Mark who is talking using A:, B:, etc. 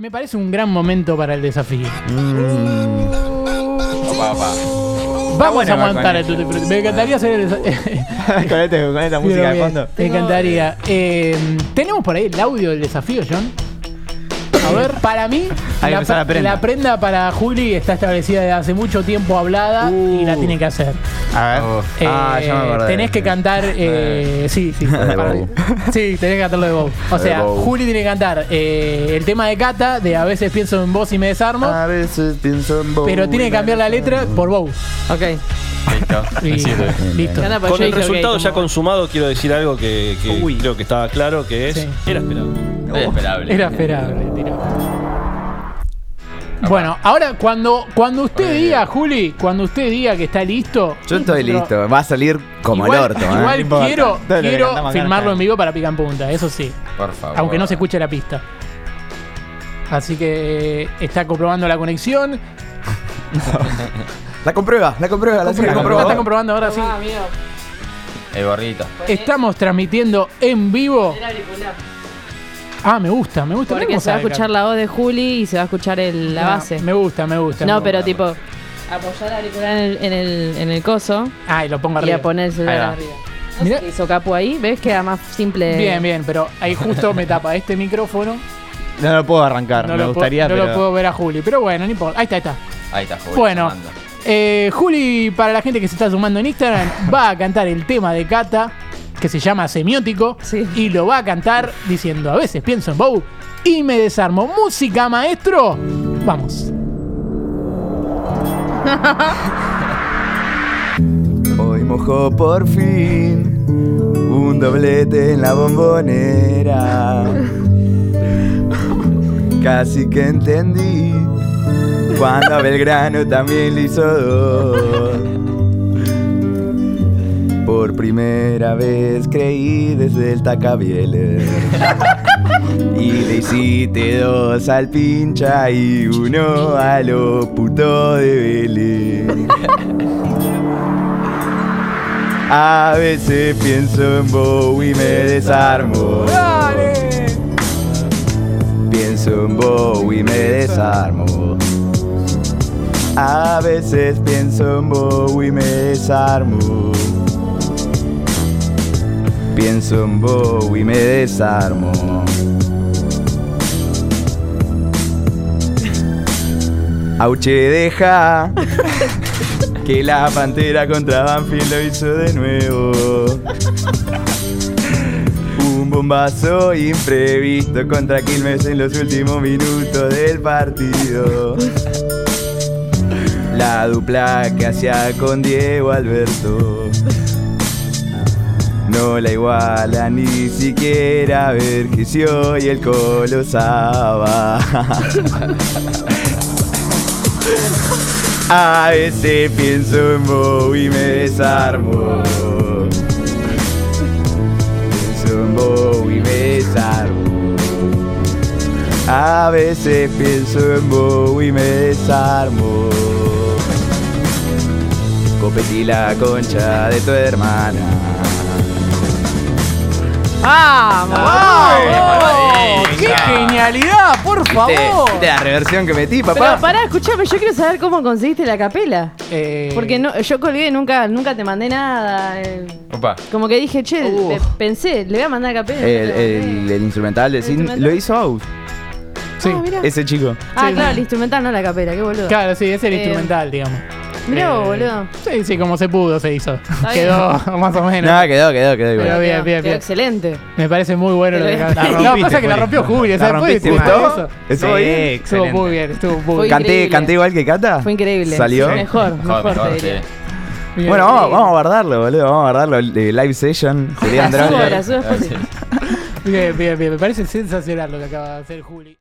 A: Me parece un gran momento para el desafío.
B: Opa, opa.
A: Vamos
C: bueno,
A: a aguantar el tutti frutti. Me encantaría hacer el desafío.
C: con, este- con esta música de fondo.
A: Me encantaría. Eh, ¿Tenemos por ahí el audio del desafío, John? A ver, para mí,
C: Hay que
A: la,
C: empezar la prenda.
A: la prenda para Juli está establecida desde hace mucho tiempo hablada y la
C: Uh.
A: tiene que hacer.
C: A ver.
B: Oh.
C: ah, ya me
A: Eh,
C: acordé.
A: tenés que cantar. eh, sí, sí.
C: De
A: para-
C: Bow.
A: sí, tenés que cantarlo de Bow. O
C: De
A: sea,
C: Bow.
A: Juli tiene que cantar eh, el tema de Cata, de A veces pienso en vos y me desarmo,
C: A veces pienso en vos.
A: pero tiene que cambiar la letra por Bow.
D: Ok.
B: Listo.
A: Y-
B: Me sirve.
A: listo.
D: Gana, pues
E: Con el
D: ok,
E: resultado ya
D: como-
E: consumado, quiero decir algo que, que
C: Uy.
E: creo que estaba claro, que es...
A: Sí.
E: Era esperable.
B: Era esperable.
A: Era esperable, tiró. Bueno, ahora cuando, cuando usted diga, Juli, cuando usted diga que está listo.
C: Yo estoy listo. Va a salir como
A: igual,
C: el orto, ¿eh?
A: Igual
C: importa.
A: quiero, quiero
C: cantamos
A: filmarlo en vivo para picar en punta, eso sí.
B: Por favor.
A: Aunque no se escuche la pista. Así que está comprobando la conexión.
C: La comprueba, la comprueba, la
A: Comprueba,
C: comprueba.
A: está comprobando ahora sí.
D: Ah, amigo.
B: El gorrito.
A: Estamos transmitiendo en vivo. Ah, me gusta, me gusta.
D: Porque se va a escuchar la voz de Juli y se va a escuchar el- la
A: No,
D: base.
A: Me gusta, me gusta. me
D: No,
A: gusta.
D: pero tipo, apoyar el auricular en el, en el, en el coso
A: Ah, y lo pongo
D: y
A: arriba.
D: a poner el celular arriba. No
A: Mirá.
D: sé qué hizo Capu ahí, ¿ves? Queda más simple.
A: Bien, bien, pero ahí justo me tapa este micrófono.
C: No lo puedo arrancar,
A: No,
C: me
A: lo,
C: gustaría,
A: no
C: pero...
A: lo puedo ver a Juli. Pero bueno, no importa. Ahí está, ahí está.
B: Ahí está, Juli,
A: Bueno.
B: llamando.
A: Eh, Juli, para la gente que se está sumando en Instagram, va a cantar el tema de Cata, que se llama Semiótico,
D: Sí.
A: y lo va a cantar diciendo, a veces pienso en Bow y me desarmo. Música, maestro. Vamos.
C: Hoy mojó por fin un doblete en la bombonera. Casi que entendí cuando a Belgrano también le hizo dos. Por primera vez creí desde el Tacabieler. Y le hiciste dos al pincha y uno a lo puto de Vélez. A veces pienso en Bow y me desarmo. Pienso en Bow y me desarmo. A veces pienso en Bow y me desarmo. Pienso en Bow y me desarmo. Auche deja que la pantera contra Banfield lo hizo de nuevo. Un bombazo imprevisto contra Quilmes en los últimos minutos del partido. La dupla que hacía con Diego Alberto. No la iguala ni siquiera ver que si hoy el colosaba. A veces pienso en vos y me desarmo. Pienso en vos y me desarmo. A veces pienso en vos y me desarmo. Copetí la concha de tu hermana.
D: ¡Vamos!
A: ¡Oh, ¡Qué genialidad! ¡Por favor!
C: ¿Viste la reversión que metí,
D: Pero
C: papá?
D: pará, escuchame, yo quiero saber cómo conseguiste la capela.
A: Eh,
D: Porque no, yo colgué y nunca, nunca te mandé nada. eh,
B: Opa.
D: Como que dije, che,
A: Uh.
D: pe- pensé, le voy a mandar capela.
C: El, instrumental de
D: ¿El
C: Sin
D: instrumental?
C: lo hizo Aus,
A: Sí.
D: Ah, mirá.
C: ese chico.
D: Ah,
A: Sí.
D: claro, el instrumental, no la capela, qué boludo.
A: Claro, sí, es el
D: Eh,
A: instrumental, digamos.
D: Mirá
A: Eh,
D: boludo.
A: Sí, sí, como se pudo se hizo. Quedó más o menos.
C: Nada, quedó, quedó, quedó igual.
A: Pero bien, bien,
D: quedó
A: bien.
D: excelente.
A: Me parece muy bueno lo que
D: La
A: canta. No, pasa que la rompió Juli.
C: La
A: ¿sabes?
C: Rompiste, ¿gustó? ¿Estuvo
B: Sí,
C: bien?
A: Estuvo muy bien, estuvo muy
D: Fue
A: bien.
C: ¿Canté. ¿Canté igual que Cata?
D: Fue increíble.
C: ¿Salió?
D: Mejor, mejor,
B: Mejor, mejor,
D: te diría.
B: sí.
A: Bien.
C: Bueno, vamos, vamos a guardarlo, boludo. Vamos a guardarlo. Live session. Sería
D: la subo después.
A: Bien, bien, bien. Me parece sensacional lo que acaba de hacer Juli.